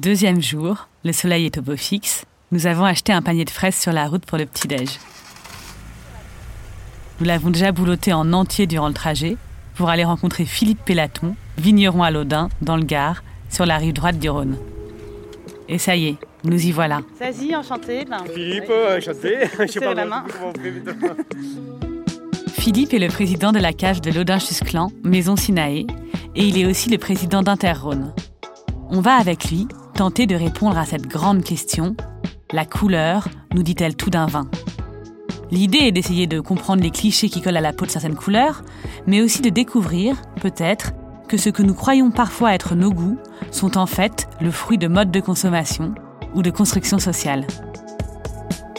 Deuxième jour, le soleil est au beau fixe. Nous avons acheté un panier de fraises sur la route pour le petit-déj. Nous l'avons déjà bouloté en entier durant le trajet pour aller rencontrer Philippe Pélaton, vigneron à l'Audin, dans le Gard, sur la rive droite du Rhône. Et ça y est, nous y voilà. Zazie, enchanté. Ben, Philippe, enchanté. Je sais Serre pas la main. Philippe est le président de la cave de l'Audin-Chusclan, Maison Sinaé, et il est aussi le président d'Interrhône. On va avec lui tenter de répondre à cette grande question. La couleur nous dit-elle tout d'un vin. L'idée est d'essayer de comprendre les clichés qui collent à la peau de certaines couleurs, mais aussi de découvrir, peut-être, que ce que nous croyons parfois être nos goûts sont en fait le fruit de modes de consommation ou de construction sociale.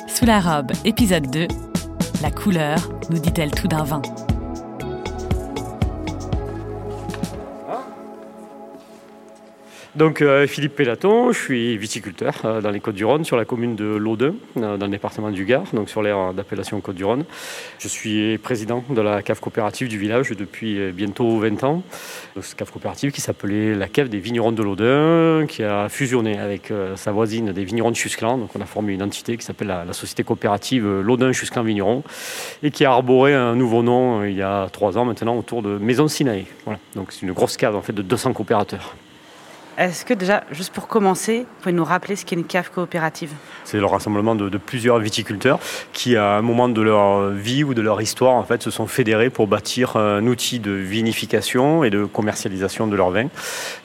Sous la robe, épisode 2, la couleur nous dit-elle tout d'un vin Donc euh, Philippe Pélaton, je suis viticulteur euh, dans les Côtes-du-Rhône, sur la commune de Laudun, euh, dans le département du Gard, donc sur l'aire d'appellation Côtes-du-Rhône. Je suis président de la cave coopérative du village depuis bientôt 20 ans. Cette cave coopérative qui s'appelait la cave des vignerons de Laudun, qui a fusionné avec sa voisine des vignerons de Chusclan. Donc on a formé une entité qui s'appelle la, société coopérative Laudun-Chusclan Vignerons et qui a arboré un nouveau nom il y a trois ans maintenant autour de Maison Sinaé. Donc c'est une grosse cave en fait de 200 coopérateurs. Est-ce que déjà, juste pour commencer, vous pouvez nous rappeler ce qu'est une cave coopérative? C'est le rassemblement de, plusieurs viticulteurs qui, à un moment de leur vie ou de leur histoire, en fait, se sont fédérés pour bâtir un outil de vinification et de commercialisation de leur vin.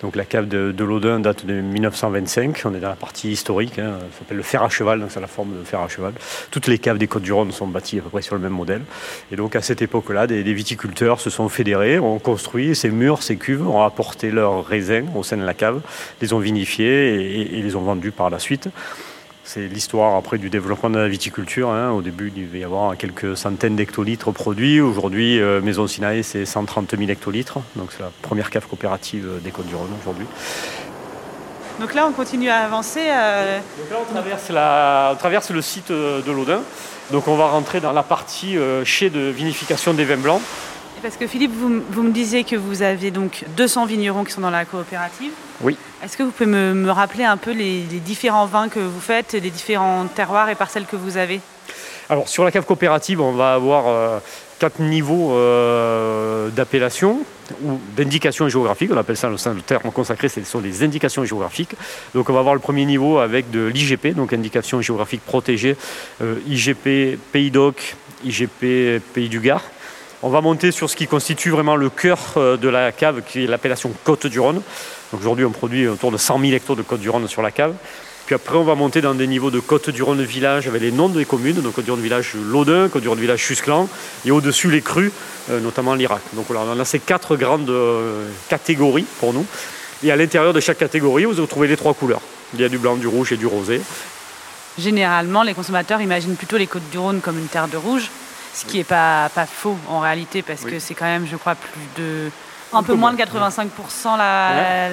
Donc la cave de, de date de 1925. On est dans la partie historique. hein. Ça s'appelle le fer à cheval, donc c'est la forme de fer à cheval. Toutes les caves des Côtes-du-Rhône sont bâties à peu près sur le même modèle. Et donc à cette époque-là, des, des viticulteurs se sont fédérés, ont construit ces murs, ces cuves, ont apporté leurs raisins au sein de la cave, les ont vinifiés et, et les ont vendus par la suite. C'est l'histoire après du développement de la viticulture. hein. Au début, il devait y avoir quelques centaines d'hectolitres produits. Aujourd'hui, euh, Maison Sinaï, c'est 130 000 hectolitres. Donc c'est la première cave coopérative des Côtes-du-Rhône aujourd'hui. Donc là, on continue à avancer. euh, Donc là, on traverse, la- on traverse le site euh, de l'Audin. Donc on va rentrer dans la partie euh, chai de vinification des vins blancs. Parce que Philippe, vous, me disiez que vous avez donc 200 vignerons qui sont dans la coopérative. Oui. Est-ce que vous pouvez me, me rappeler un peu les, les différents vins que vous faites, les différents terroirs et parcelles que vous avez? Alors sur la cave coopérative, on va avoir euh, quatre niveaux euh, d'appellation ou d'indication géographique. On appelle ça le, le terme consacré, ce sont les indications géographiques. Donc on va avoir le premier niveau avec de l'IGP, donc indication géographique protégée, euh, IGP Pays d'Oc, IGP Pays du Gard. On va monter sur ce qui constitue vraiment le cœur euh, de la cave, qui est l'appellation Côte-du-Rhône. Donc Aujourd'hui, on produit autour de 100 000 hectares de Côte-du-Rhône sur la cave. Puis après, on va monter dans des niveaux de Côte-du-Rhône village avec les noms des communes. Donc Côte-du-Rhône village Laudun, Côte-du-Rhône village Chusclan, et au-dessus les crus, euh, notamment l'Irak. Donc on a ces quatre grandes euh, catégories pour nous. Et à l'intérieur de chaque catégorie, vous retrouvez les trois couleurs. Il y a du blanc, du rouge et du rosé. Généralement, les consommateurs imaginent plutôt les Côtes-du-Rhône comme une terre de rouge, ce qui n'est pas, pas faux en réalité, parce Oui. que c'est quand même, je crois, plus de. Un, Un peu peu moins de moins, 85% la,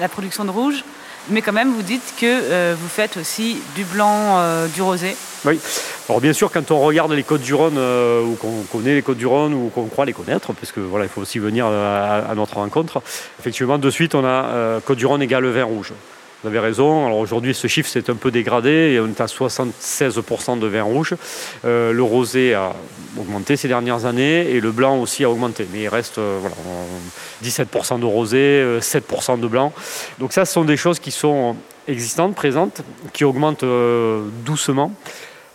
la production de rouge. Mais quand même, vous dites que euh, vous faites aussi du blanc, euh, du rosé. Oui. Alors bien sûr, quand on regarde les Côtes-du-Rhône, euh, ou qu'on connaît les Côtes-du-Rhône, ou qu'on croit les connaître, parce que voilà, il faut aussi venir à, à notre rencontre, effectivement, de suite, on a euh, Côte-du-Rhône égale vin rouge. Vous avez raison. Alors aujourd'hui, ce chiffre s'est un peu dégradé et on est à 76% de vin rouge. Euh, le rosé a augmenté ces dernières années et le blanc aussi a augmenté. Mais il reste euh, voilà, en 17% de rosé, euh, 7% de blanc. Donc ça, ce sont des choses qui sont existantes, présentes, qui augmentent euh, doucement.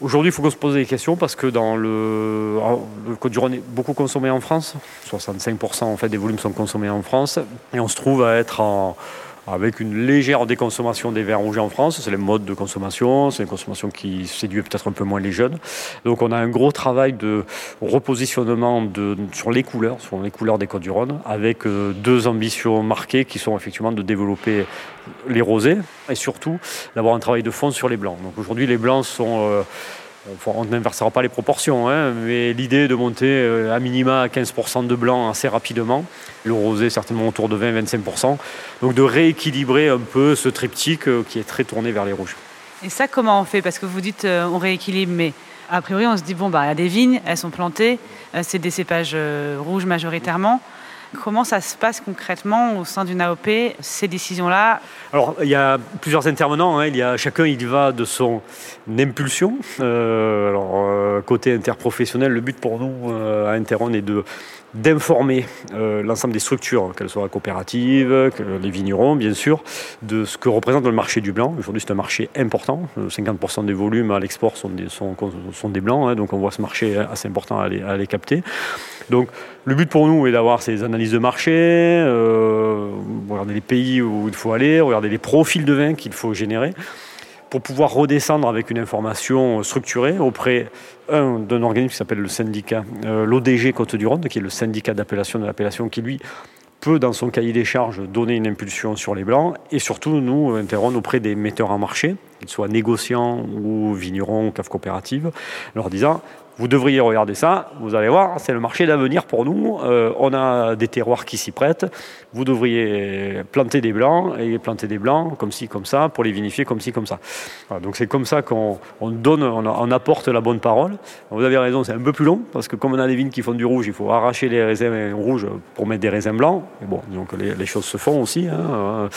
Aujourd'hui, il faut qu'on se pose des questions parce que dans le, le Côte du Rhône est beaucoup consommé en France. 65% en fait des volumes sont consommés en France et on se trouve à être en, avec une légère déconsommation des vins rouges en France. C'est le mode de consommation, c'est une consommation qui séduit peut-être un peu moins les jeunes. Donc on a un gros travail de repositionnement de, sur les couleurs, sur les couleurs des Côtes-du-Rhône, avec euh, deux ambitions marquées qui sont effectivement de développer les rosés et surtout d'avoir un travail de fond sur les blancs. Donc aujourd'hui les blancs sont... euh, on n'inversera pas les proportions, hein, mais l'idée de monter euh, à minima à 15% de blanc assez rapidement. Le rosé certainement autour de 20-25%. Donc de rééquilibrer un peu ce triptyque euh, qui est très tourné vers les rouges. Et ça, comment on fait? Parce que vous dites euh, on rééquilibre, mais a priori, on se dit bon, bah, il y a des vignes, elles sont plantées, c'est des cépages rouges majoritairement. Comment ça se passe concrètement au sein d'une AOP, ces décisions-là Alors, il y a plusieurs intervenants. Hein. Il y a, chacun, il va de son impulsion. Euh, alors, euh, côté interprofessionnel, le but pour nous à Interon est de d'informer euh, l'ensemble des structures, qu'elles soient coopératives, les vignerons bien sûr, de ce que représente le marché du blanc. Aujourd'hui c'est un marché important, 50% euh, des volumes à l'export sont des, sont, des blancs, hein, donc on voit ce marché assez important à les, capter. Donc le but pour nous est d'avoir ces analyses de marché, euh, regarder les pays où il faut aller, regarder les profils de vin qu'il faut générer pour pouvoir redescendre avec une information structurée auprès d'un organisme qui s'appelle le syndicat, euh, l'ODG Côte-du-Rhône, qui est le syndicat d'appellation de l'appellation, qui lui peut, dans son cahier des charges, donner une impulsion sur les blancs, et surtout, nous interrogons auprès des metteurs en marché, qu'ils soient négociants ou vignerons, ou CAF coopératives, leur disant vous devriez regarder ça, vous allez voir, c'est le marché d'avenir pour nous. Euh, on a des terroirs qui s'y prêtent. Vous devriez planter des blancs et planter des blancs comme ci, comme ça, pour les vinifier comme ci, comme ça. donc c'est comme ça qu'on donne, on, apporte la bonne parole. Vous avez raison, c'est un peu plus long parce que comme on a des vignes qui font du rouge, il faut arracher les raisins rouges pour mettre des raisins blancs. Mais bon, donc les, choses se font aussi. Hein.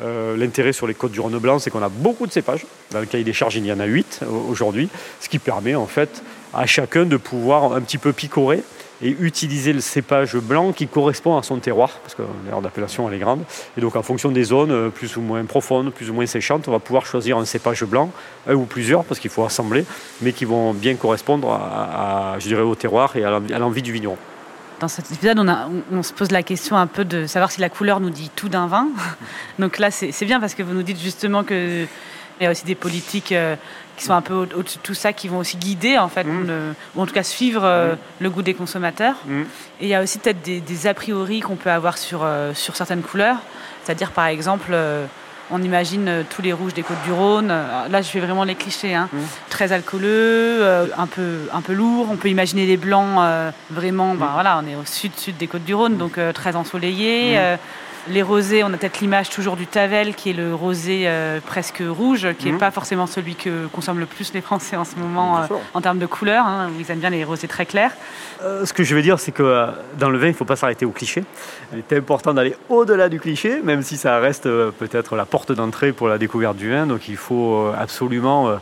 Euh, l'intérêt sur les côtes du Rhône blanc, c'est qu'on a beaucoup de cépages. Dans le cahier des charges, il y en a 8 aujourd'hui, ce qui permet en fait à chacun de pouvoir un petit peu picorer et utiliser le cépage blanc qui correspond à son terroir, parce que l'aire d'appellation elle est grande. Et donc en fonction des zones euh, plus ou moins profondes, plus ou moins séchantes, on va pouvoir choisir un cépage blanc, un ou plusieurs, parce qu'il faut assembler, mais qui vont bien correspondre à, je au terroir et à l'envie du vigneron. Dans cet épisode, on, on, se pose la question un peu de savoir si la couleur nous dit tout d'un vin. Donc là, c'est bien parce que vous nous dites justement que il y a aussi des politiques euh, qui sont un peu au-dessus de tout ça, qui vont aussi guider, en fait, mmh. ou en tout cas suivre euh, mmh. le goût des consommateurs. Mmh. Et il y a aussi peut-être des, a priori qu'on peut avoir sur, euh, sur certaines couleurs. C'est-à-dire, par exemple, on imagine tous les rouges des Côtes du Rhône. Là, je fais vraiment les clichés. Hein. Très alcooleux, un, peu, un peu lourd. On peut imaginer les blancs vraiment. Ben, voilà, on est au sud-sud des Côtes du Rhône, donc très ensoleillés les rosés, on a peut-être l'image toujours du Tavel, qui est le rosé euh, presque rouge, qui n'est mhm. pas forcément celui que consomment le plus les Français en ce moment euh, en termes de couleur. Hein, ils aiment bien les rosés très clairs. Euh, ce que je veux dire, c'est que dans le vin, il ne faut pas s'arrêter au cliché. Il est important d'aller au-delà du cliché, même si ça reste peut-être la porte d'entrée pour la découverte du vin. Donc il faut absolument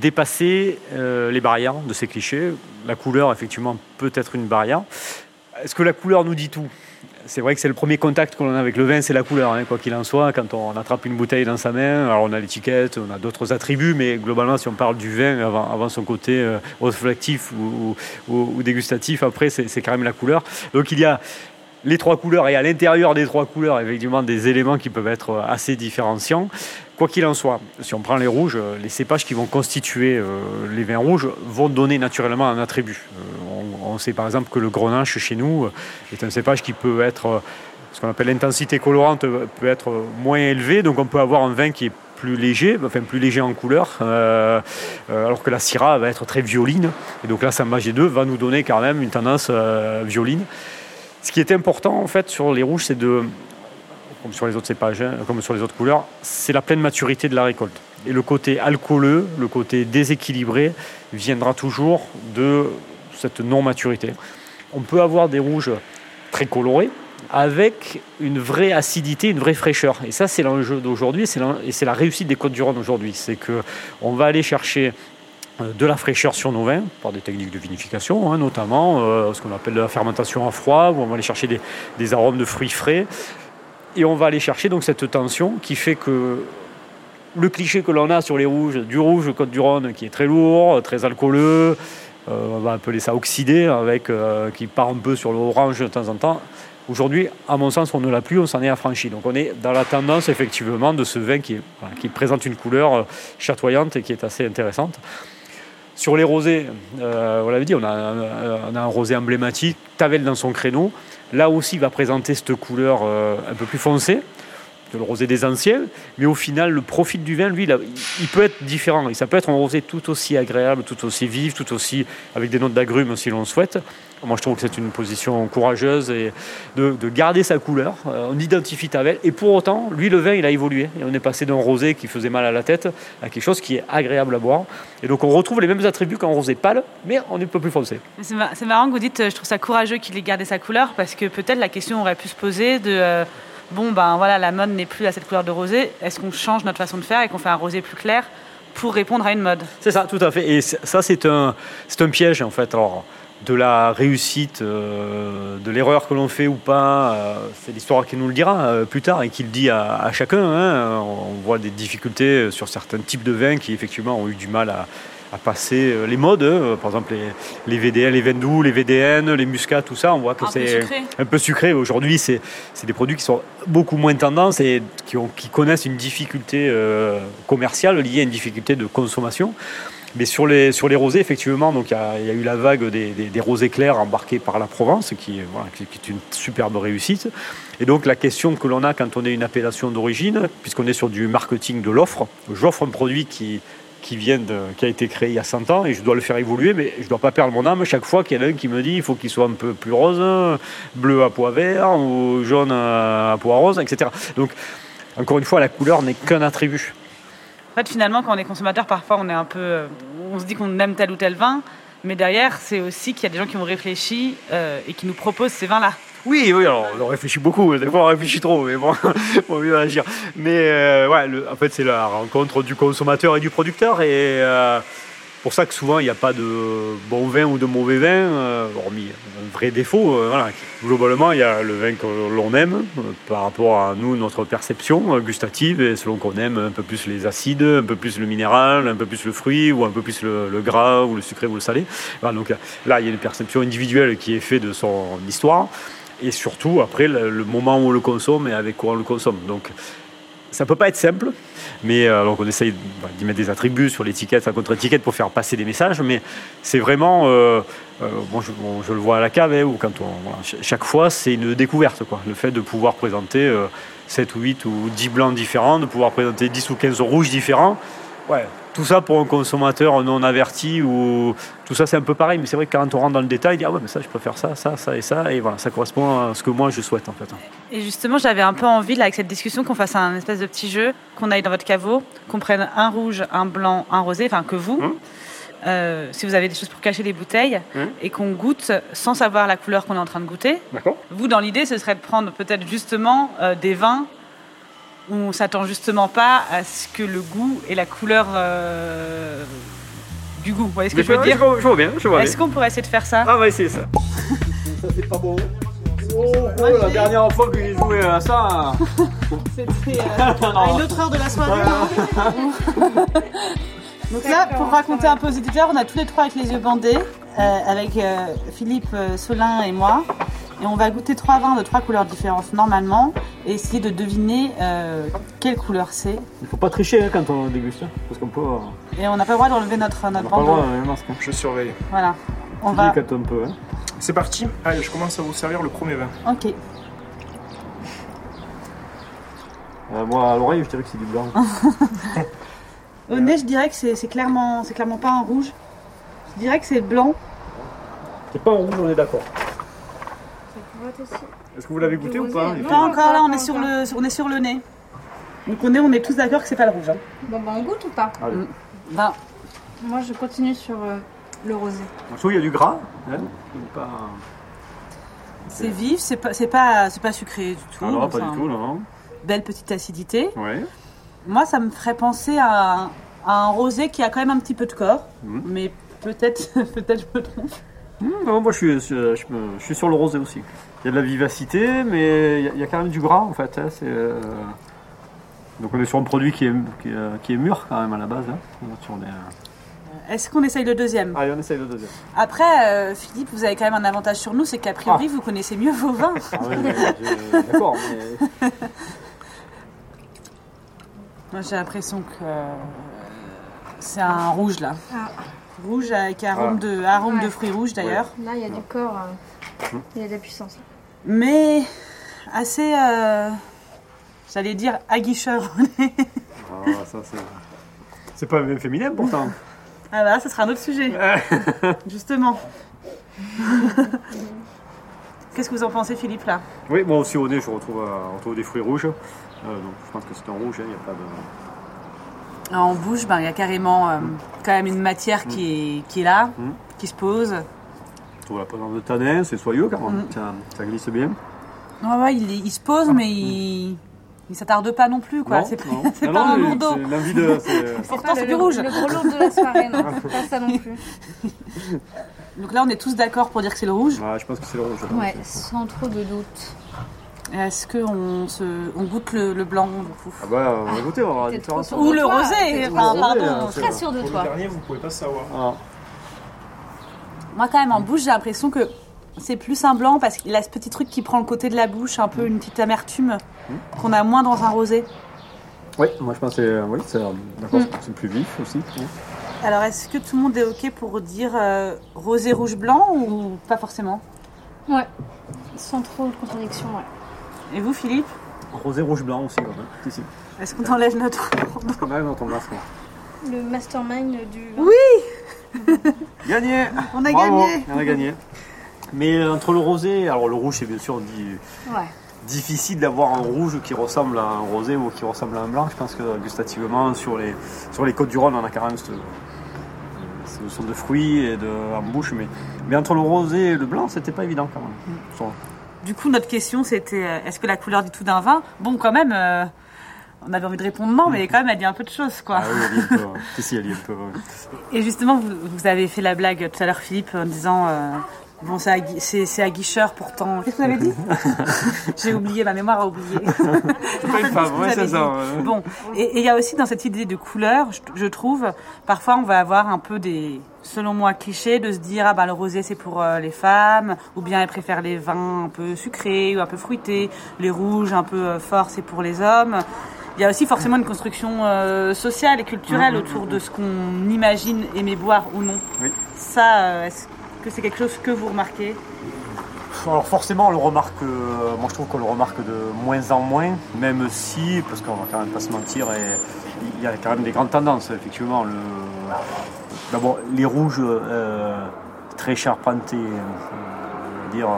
dépasser les barrières de ces clichés. La couleur, effectivement, peut être une barrière. Est-ce que la couleur nous dit tout? C'est vrai que c'est le premier contact qu'on a avec le vin, c'est la couleur, hein, quoi qu'il en soit. Quand on attrape une bouteille dans sa main, alors on a l'étiquette, on a d'autres attributs, mais globalement, si on parle du vin avant, son côté euh, ou, dégustatif, après, c'est quand même la couleur. Donc il y a les trois couleurs et à l'intérieur des trois couleurs, effectivement, des éléments qui peuvent être assez différenciants. Quoi qu'il en soit, si on prend les rouges, les cépages qui vont constituer euh, les vins rouges vont donner naturellement un attribut. Euh, on, sait par exemple que le grenache chez nous est un cépage qui peut être, euh, ce qu'on appelle l'intensité colorante, peut être moins élevée, donc on peut avoir un vin qui est plus léger, enfin plus léger en couleur, alors que la Syrah va être très violine. Et donc là, G 2 va nous donner quand même une tendance violine. Ce qui est important en fait sur les rouges, c'est de, comme sur les autres cépages, hein, comme sur les autres couleurs, c'est la pleine maturité de la récolte. Et le côté alcooleux, le côté déséquilibré, viendra toujours de cette non-maturité. On peut avoir des rouges très colorés, avec une vraie acidité, une vraie fraîcheur. Et ça, c'est l'enjeu d'aujourd'hui, et c'est la réussite des Côtes du Rhône aujourd'hui. C'est qu'on va aller chercher euh, de la fraîcheur sur nos vins par des techniques de vinification, hein, notamment euh, ce qu'on appelle la fermentation à froid, où on va aller chercher des, arômes de fruits frais. Et on va aller chercher donc cette tension qui fait que le cliché que l'on a sur les rouges, du rouge Côte du Rhône qui est très lourd, très alcooleux, on va appeler ça oxydé, avec, qui part un peu sur l'orange de temps en temps. Aujourd'hui, à mon sens, on ne l'a plus, on s'en est affranchi. Donc on est dans la tendance effectivement de ce vin qui, présente une couleur chatoyante et qui est assez intéressante. Sur les rosés, euh, on dit, on a, un rosé emblématique, Tavel dans son créneau. Là aussi, il va présenter cette couleur euh, un peu plus foncée, le rosé des anciens, mais au final, le profil du vin, lui, il peut être différent. Et ça peut être un rosé tout aussi agréable, tout aussi vif, tout aussi avec des notes d'agrumes si l'on le souhaite. Moi, je trouve que c'est une position courageuse et de, garder sa couleur. Euh, on identifie Tavel. Et pour autant, lui, le vin, il a évolué. Et on est passé d'un rosé qui faisait mal à la tête à quelque chose qui est agréable à boire. Et donc, on retrouve les mêmes attributs qu'un rosé pâle, mais on est un peu plus foncé. C'est marrant que vous dites, je trouve ça courageux qu'il ait gardé sa couleur, parce que peut-être la question aurait pu se poser de. Euh, bon, ben voilà, la mode n'est plus à cette couleur de rosé. Est-ce qu'on change notre façon de faire et qu'on fait un rosé plus clair pour répondre à une mode? C'est ça, tout à fait. Et ça, c'est un, un piège, en fait. Alors, de la réussite, euh, de l'erreur que l'on fait ou pas, euh, c'est l'histoire qui nous le dira euh, plus tard et qui le dit à, chacun. Hein. On voit des difficultés sur certains types de vins qui effectivement ont eu du mal à, passer les modes. Hein. Par exemple les, VDN, les vins doux, les VDN, les muscats, tout ça, on voit que c'est un peu sucré. Aujourd'hui, c'est des produits qui sont beaucoup moins tendance et qui, qui connaissent une difficulté commerciale liée à une difficulté de consommation. Mais sur les, sur les rosés, effectivement, donc il y, a eu la vague des, des, rosés clairs embarqués par la Provence, qui, qui, est une superbe réussite. Et donc la question que l'on a quand on est une appellation d'origine, puisqu'on est sur du marketing de l'offre, j'offre un produit qui, qui, vient de, qui a été créé il y a 100 ans et je dois le faire évoluer, mais je ne dois pas perdre mon âme chaque fois qu'il y en a un qui me dit il faut qu'il soit un peu plus rose, bleu à pois vert ou jaune à pois rose, etc. Donc encore une fois, la couleur n'est qu'un attribut. En fait, finalement, quand on est consommateur, parfois, on est un peu, euh, on se dit qu'on aime tel ou tel vin, mais derrière, c'est aussi qu'il y a des gens qui ont réfléchi euh, et qui nous proposent ces vins-là. Oui, oui, alors on réfléchit beaucoup, des fois on réfléchit trop, mais bon, on mieux agir. Mais euh, ouais, en fait, c'est la rencontre du consommateur et du producteur, et pour ça que souvent il n'y a pas de bon vin ou de mauvais vin, euh, hormis un vrai défaut. Euh, voilà. Globalement, il y a le vin que l'on aime euh, par rapport à nous, notre perception gustative, et selon qu'on aime un peu plus les acides, un peu plus le minéral, un peu plus le fruit, ou un peu plus le, gras, ou le sucré, ou le salé. donc là, il y a une perception individuelle qui est faite de son histoire, et surtout après le, moment où on le consomme et avec quoi on le consomme. Donc ça peut pas être simple, mais euh, on essaye bah, d'y mettre des attributs sur l'étiquette, la contre-étiquette pour faire passer des messages, mais c'est vraiment, euh, euh, je, le vois à la cave, hein, ou quand on, chaque fois c'est une découverte, quoi. le fait de pouvoir présenter 7 ou 8 ou 10 blancs différents, de pouvoir présenter 10 ou 15 rouges différents, ouais, tout ça pour un consommateur non averti ou tout ça c'est un peu pareil mais c'est vrai que quand on rentre dans le détail il dit ah ouais mais ça je préfère ça ça ça et ça et voilà ça correspond à ce que moi je souhaite en fait et justement j'avais un peu envie là avec cette discussion qu'on fasse un espèce de petit jeu qu'on aille dans votre caveau qu'on prenne un rouge un blanc un rosé enfin que vous hum. euh, si vous avez des choses pour cacher les bouteilles hum. et qu'on goûte sans savoir la couleur qu'on est en train de goûter vous dans l'idée ce serait de prendre peut-être justement euh, des vins on s'attend justement pas à ce que le goût et la couleur euh, du goût. Vous voyez ce que je, veux dire je vois, bien, je vois Est-ce qu'on pourrait essayer de faire ça? Ah, on va essayer ça. ça, c'est pas bon. Oh, oh la dernière fois que j'ai joué à ça. C'était euh, à une autre heure de la soirée. Donc là, pour raconter un peu aux éditeurs, on a tous les trois avec les yeux bandés, euh, avec Philippe Solin et moi. Et on va goûter trois vins de trois couleurs différentes normalement et essayer de deviner euh, quelle couleur c'est. Il faut pas tricher hein, quand on déguste, hein, parce qu'on peut. Euh, et on n'a pas le droit d'enlever notre, notre bandeau. masque. Hein. Je surveille. Voilà. On va. C'est parti. Allez, je commence à vous servir le premier vin. Ok. Euh, moi, à l'oreille, je dirais que c'est du blanc. Au nez, je dirais que c'est clairement, c'est clairement pas un rouge. Je dirais que c'est blanc. C'est pas un rouge, on est d'accord. Est-ce que vous l'avez goûté ou pas Pas encore, là on est, sur le, on est sur le nez. Donc on est, on est tous d'accord que c'est pas le rouge. Hein. Bon bah on goûte ou pas mm. bah. Moi je continue sur euh, le rosé. Je trouve qu'il y a du gras. Hein c'est vif, c'est pas, c'est pas, pas sucré du tout. non, pas du tout, non. Belle petite acidité. Ouais. Moi ça me ferait penser à, un rosé qui a quand même un petit peu de corps, mm. mais peut-être, peut-être je me trompe. Mm, non, moi je suis, je, je suis sur le rosé aussi. Il y a de la vivacité, mais il y, a, quand même du gras en fait. Hein, euh, donc on est sur un produit qui est, qui, est, mûr quand même à la base. Hein. Euh, Est-ce qu'on essaye le deuxième? Allez, on essaye le deuxième. Après, euh, Philippe, vous avez quand même un avantage sur nous, c'est qu'a priori, ah. vous connaissez mieux vos vins. Ah d'accord, mais... Moi, j'ai l'impression que c'est un rouge là. Ah. Rouge avec arôme, ah. de, arôme de fruits rouges d'ailleurs. Là, il y a du corps, il y a de la puissance mais assez. Euh, J'allais dire aguicheur. Ah, ça, c'est... c'est pas même féminin pourtant. ah bah, ça sera un autre sujet. Justement. Qu'est-ce que vous en pensez, Philippe, là? Oui, moi aussi au nez, je retrouve, euh, on retrouve des fruits rouges. Euh, donc je pense que c'est un rouge, hein, il n'y a pas de. En bouche, ben, il y a carrément euh, quand même une matière qui est, qui est là, Mm. qui se pose. Trouve la présence de tanin, c'est soyeux quand même. Mm. Ça, ça glisse bien. Ouais, ouais, il, se pose, mais il il s'attarde pas non plus, quoi. Non, C'est non. c'est Non, pas non, un mais lourd d'eau. c'est l'envie de. c'est- Pourtant, Pas c'est le, du rouge. Le gros lourd de la soirée, non. pas ça non plus. Donc là, on est tous d'accord pour dire que c'est le rouge. Ouais, je pense que c'est le rouge. Ouais, sans trop de doute. Est-ce qu'on se, on goûte le, le blanc, du coup? Ah bah, on va goûter, on va voir la T'es différence. trop sûr Ou de le toi, rosé, pardon. c'est- Très sûr de toi. le dernier, vous pouvez pas savoir. Ah. Moi, quand même, en bouche, j'ai l'impression que c'est plus un blanc parce qu'il a ce petit truc qui prend le côté de la bouche, un peu une petite amertume qu'on a moins dans un rosé. Oui, moi je pense que c'est, oui, c'est, Mm. c'est plus vif aussi. hein. Alors, est-ce que tout le monde est OK pour dire euh, rosé, rouge, blanc ou pas forcément? Ouais. Sans trop de contradiction, ouais. Et vous, Philippe? Rosé, rouge, blanc aussi, quand même. Ici. Est-ce qu'on enlève notre... Quand même dans ton masque. Le mastermind du. Oui Gagné On a Bravo, gagné On a gagné. Mais entre le rosé, alors le rouge c'est bien sûr dit, Ouais. difficile d'avoir un rouge qui ressemble à un rosé ou qui ressemble à un blanc. Je pense que gustativement sur les, sur les côtes du Rhône on a quand même ce, ce sont de fruits et de en bouche. Mais, mais entre le rosé et le blanc c'était pas évident quand même. Sur- Du coup, notre question, c'était euh, est-ce que la couleur du tout d'un vin? Bon, quand même, euh, on avait envie de répondre non, mais quand même, elle dit un peu de choses, quoi. Ah oui, elle est un peu. ouais. Si, si, elle y est un peu. ouais. Et justement, vous, vous avez fait la blague tout à l'heure, Philippe, en disant euh, bon, c'est aguicheur pourtant. Qu'est-ce que vous avez dit J'ai oublié, ma mémoire a oublié. C'est pas une femme, ouais, c'est dit. ça. Bon, et il y a aussi dans cette idée de couleur, je, je trouve, parfois on va avoir un peu des, selon moi, clichés de se dire ah ben le rosé c'est pour euh, les femmes, ou bien elles préfèrent les vins un peu sucrés ou un peu fruités, les rouges un peu euh, forts c'est pour les hommes. Il y a aussi forcément une construction euh, sociale et culturelle autour de ce qu'on imagine aimer boire ou non. Oui. Ça, euh, est-ce que c'est quelque chose que vous remarquez? Alors forcément, on le remarque, euh, moi je trouve qu'on le remarque de moins en moins, même si, parce qu'on va quand même pas se mentir, et il y a quand même des grandes tendances, effectivement. Le, d'abord, les rouges euh, très charpentés, euh, on va dire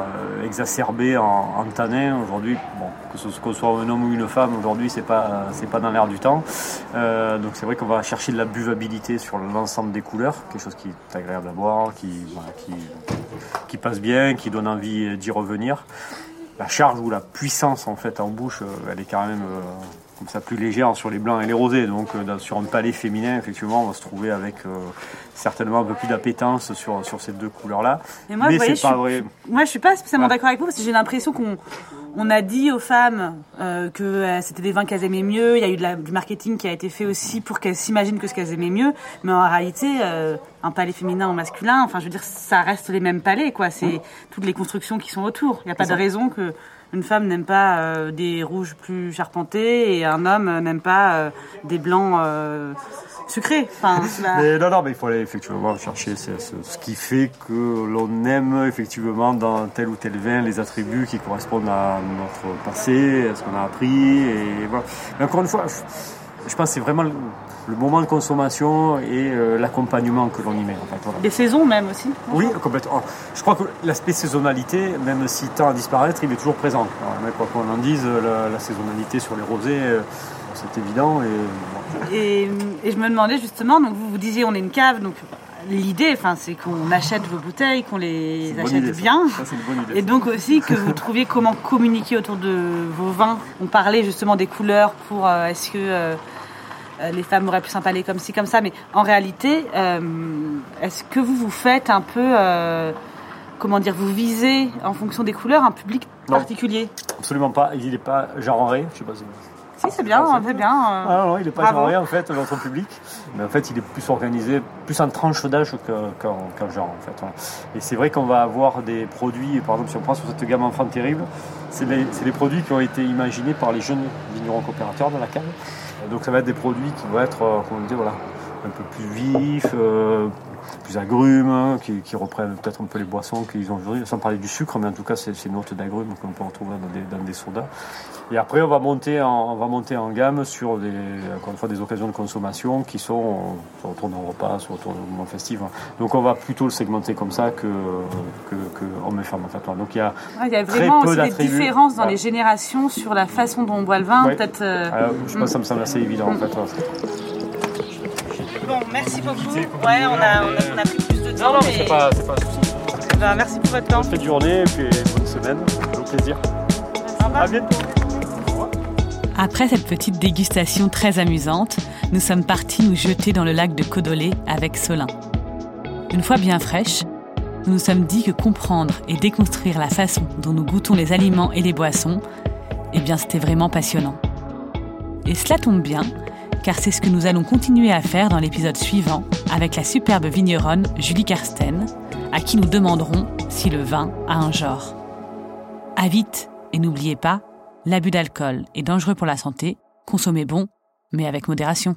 exacerbés en, en tanin, aujourd'hui, que ce qu'on soit un homme ou une femme, aujourd'hui c'est pas, c'est pas dans l'air du temps. Euh, donc c'est vrai qu'on va chercher de la buvabilité sur l'ensemble des couleurs, quelque chose qui est agréable à boire, qui, voilà, qui, qui passe bien, qui donne envie d'y revenir. La charge ou la puissance en fait en bouche, euh, elle est quand même euh, comme ça plus légère sur les blancs et les rosés. Donc euh, sur un palais féminin, effectivement, on va se trouver avec euh, certainement un peu plus d'appétence sur, sur ces deux couleurs-là. Moi, vous Mais voyez, c'est je suis- vrai. Moi, je suis pas spécialement Ouais. d'accord avec vous parce que j'ai l'impression qu'on on a dit aux femmes euh, que euh, c'était des vins qu'elles aimaient mieux. Il y a eu de la- du marketing qui a été fait aussi pour qu'elles s'imaginent que ce qu'elles aimaient mieux. Mais en réalité, euh, un palais féminin ou masculin, enfin, je veux dire, ça reste les mêmes palais, quoi. C'est toutes les constructions qui sont autour. Il n'y a pas de raison que une femme n'aime pas euh, des rouges plus charpentés et un homme n'aime pas euh, des blancs sucrés. Enfin, la- Mais non, non, mais il faut aller effectivement chercher ce, ce- qui fait que l'on aime effectivement dans tel ou tel vin les attributs qui correspondent à notre passé, à ce qu'on a appris. Et voilà. Mais encore une fois, je, je pense que c'est vraiment le, moment de consommation et euh, l'accompagnement que l'on y met. En fait, voilà. les saisons même aussi. Oui, complètement. Je crois que l'aspect saisonnalité, même s'il tend à disparaître, il est toujours présent. Alors, mais quoi qu'on en dise, la, la saisonnalité sur les rosés, euh, c'est évident. Et. Et, et je me demandais justement, donc vous vous disiez on est une cave, donc l'idée, enfin, c'est qu'on achète vos bouteilles, qu'on les achète idée, bien. Ça, c'est une bonne idée. Et donc aussi que vous trouviez comment communiquer autour de vos vins. On parlait justement des couleurs pour euh, est-ce que euh, euh, les femmes auraient pu s'empaler comme ci, comme ça. Mais en réalité, euh, est-ce que vous vous faites un peu, comment dire, vous visez en fonction des couleurs un public Non. particulier? Absolument pas. Il n'est pas genré. Je sais pas si. C'est bien, c'est c'est bien. euh. Ah non, il n'est pas Bravo. genré en fait, notre public. Mais en fait, il est plus organisé, plus en tranche d'âge que- qu'en genre en fait. voilà. Et c'est vrai qu'on va avoir des produits, par exemple, si on prend sur cette gamme enfant terrible, c'est des, produits qui ont été imaginés par les jeunes vignerons coopérateurs de la cave. Donc ça va être des produits qui vont être, euh, comment dire, voilà, un peu plus vifs, euh, plus agrumes, qui, qui reprennent peut-être un peu les boissons qu'ils ont aujourd'hui, sans parler du sucre, mais en tout cas c'est ces notes d'agrumes qu'on peut retrouver dans des, dans des sodas. Et après, on va monter en, on va monter en gamme sur des, encore une fois, des occasions de consommation qui sont soit autour d'un repas, soit autour d'un moment festif. Donc, on va plutôt le segmenter comme ça que, que, que homme et fermentatoire. Donc, il y a, Ouais, il y a Très vraiment peu aussi des différences dans Ouais. les générations sur la façon dont on boit le vin. Ouais. Peut-être. euh, euh, je pense que ça me semble assez évident en fait. Merci beaucoup. Ouais, on a, on a, on a pris plus de temps. Non, non, mais mais- c'est pas, c'est pas un souci. Ben, merci pour votre temps. Bonne journée et puis bonne semaine. Au plaisir. À bientôt. Après cette petite dégustation très amusante, nous sommes partis nous jeter dans le lac de Codolé avec Solin. Une fois bien fraîche, nous nous sommes dit que comprendre et déconstruire la façon dont nous goûtons les aliments et les boissons, eh bien c'était vraiment passionnant. Et cela tombe bien, car c'est ce que nous allons continuer à faire dans l'épisode suivant avec la superbe vigneronne Julie Karsten, à qui nous demanderons si le vin a un genre. À vite et n'oubliez pas, l'abus d'alcool est dangereux pour la santé, consommez bon, mais avec modération.